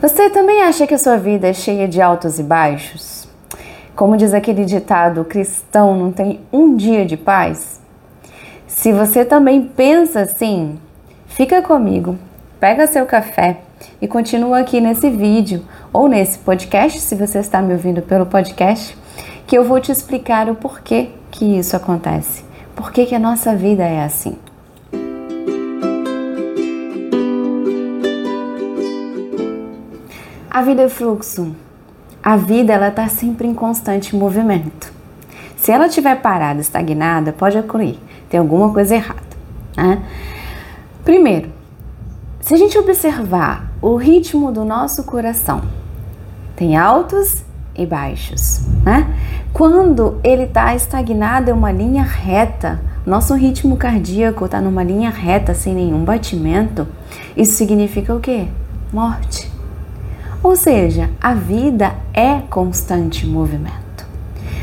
Você também acha que a sua vida é cheia de altos e baixos? Como diz aquele ditado, cristão não tem um dia de paz? Se você também pensa assim, fica comigo, pega seu café e continua aqui nesse vídeo ou nesse podcast, se você está me ouvindo pelo podcast, que eu vou te explicar o porquê que isso acontece. Por que, que a nossa vida é assim? A vida é fluxo. A vida ela está sempre em constante movimento. Se ela estiver parada, estagnada, pode ocorrer, tem alguma coisa errada. Né? Primeiro, se a gente observar o ritmo do nosso coração, tem altos e baixos, né? Quando ele está estagnado, é uma linha reta. Nosso ritmo cardíaco está numa linha reta, sem nenhum batimento. Isso significa o quê? Morte. Ou seja, a vida é constante movimento.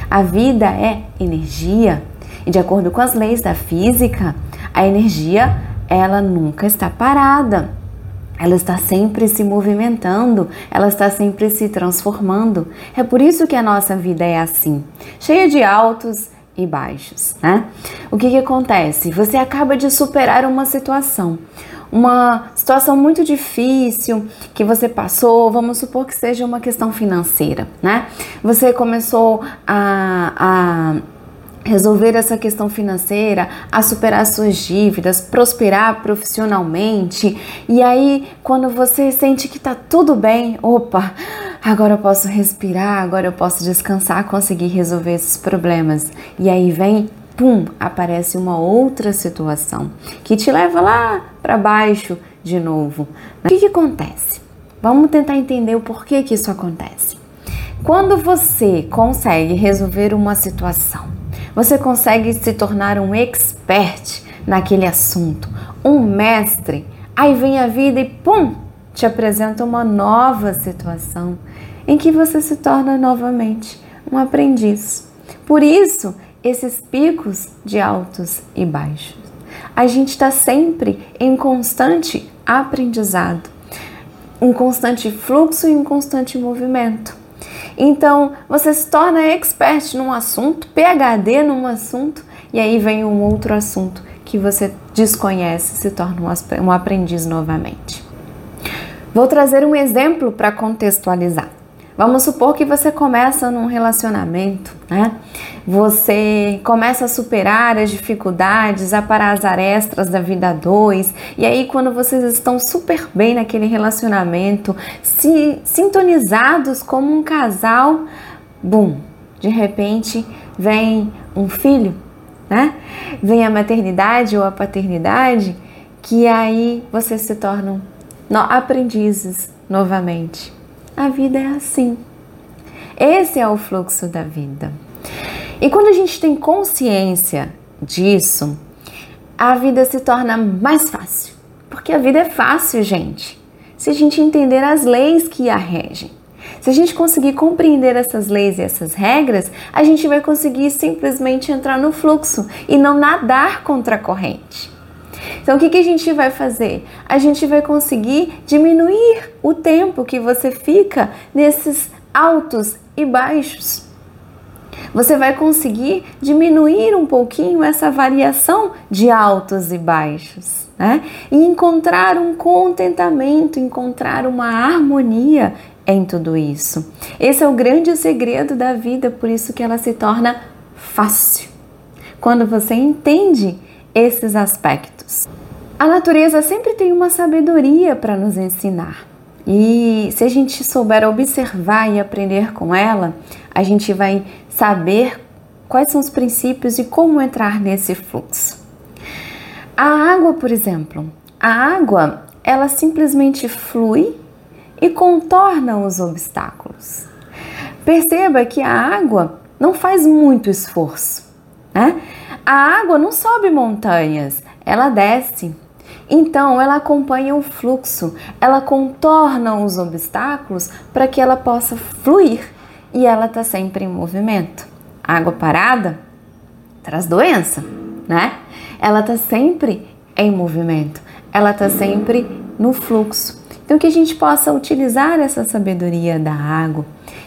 A vida é energia e de acordo com as leis da física, a energia ela nunca está parada. Ela está sempre se movimentando, ela está sempre se transformando. É por isso que a nossa vida é assim, cheia de altos e baixos, né? O que, que acontece? Você acaba de superar uma situação uma situação muito difícil que você passou, vamos supor que seja uma questão financeira, né? Você começou a, a resolver essa questão financeira, a superar suas dívidas, prosperar profissionalmente. E aí, quando você sente que tá tudo bem, opa, agora eu posso respirar, agora eu posso descansar, conseguir resolver esses problemas. E aí vem pum, aparece uma outra situação que te leva lá para baixo de novo. O que, que acontece? Vamos tentar entender o porquê que isso acontece. Quando você consegue resolver uma situação, você consegue se tornar um expert naquele assunto, um mestre, aí vem a vida e pum, te apresenta uma nova situação em que você se torna novamente um aprendiz. Por isso, esses picos de altos e baixos. A gente está sempre em constante aprendizado, um constante fluxo e um constante movimento. Então, você se torna expert num assunto, PhD num assunto, e aí vem um outro assunto que você desconhece, se torna um aprendiz novamente. Vou trazer um exemplo para contextualizar. Vamos supor que você começa num relacionamento, né? Você começa a superar as dificuldades, a parar as arestas da vida dois, e aí quando vocês estão super bem naquele relacionamento, se sintonizados como um casal, bum, de repente vem um filho, né? Vem a maternidade ou a paternidade, que aí vocês se tornam aprendizes novamente. A vida é assim. Esse é o fluxo da vida. E quando a gente tem consciência disso, a vida se torna mais fácil. Porque a vida é fácil, gente. Se a gente entender as leis que a regem. Se a gente conseguir compreender essas leis e essas regras, a gente vai conseguir simplesmente entrar no fluxo e não nadar contra a corrente. Então, o que, que a gente vai fazer? A gente vai conseguir diminuir o tempo que você fica nesses altos e baixos. Você vai conseguir diminuir um pouquinho essa variação de altos e baixos, né? E encontrar um contentamento, encontrar uma harmonia em tudo isso. Esse é o grande segredo da vida, por isso que ela se torna fácil. Quando você entende esses aspectos. A natureza sempre tem uma sabedoria para nos ensinar. E se a gente souber observar e aprender com ela, a gente vai saber quais são os princípios e como entrar nesse fluxo. A água, por exemplo, a água, ela simplesmente flui e contorna os obstáculos. Perceba que a água não faz muito esforço, né? A água não sobe montanhas, ela desce. Então, ela acompanha o fluxo, ela contorna os obstáculos para que ela possa fluir e ela está sempre em movimento. água parada traz doença, né? Ela está sempre em movimento, ela está sempre no fluxo. Então, que a gente possa utilizar essa sabedoria da água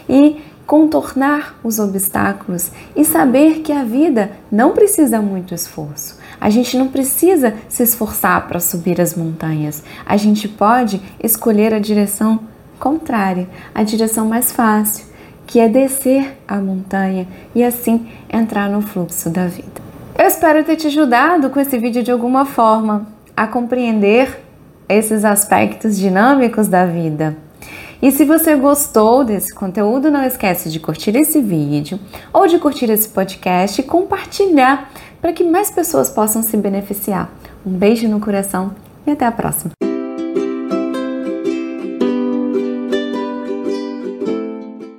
e contornar os obstáculos e saber que a vida não precisa muito esforço. A gente não precisa se esforçar para subir as montanhas. A gente pode escolher a direção contrária, a direção mais fácil, que é descer a montanha e assim entrar no fluxo da vida. Eu espero ter te ajudado com esse vídeo de alguma forma a compreender esses aspectos dinâmicos da vida. E se você gostou desse conteúdo, não esquece de curtir esse vídeo ou de curtir esse podcast e compartilhar para que mais pessoas possam se beneficiar. Um beijo no coração e até a próxima!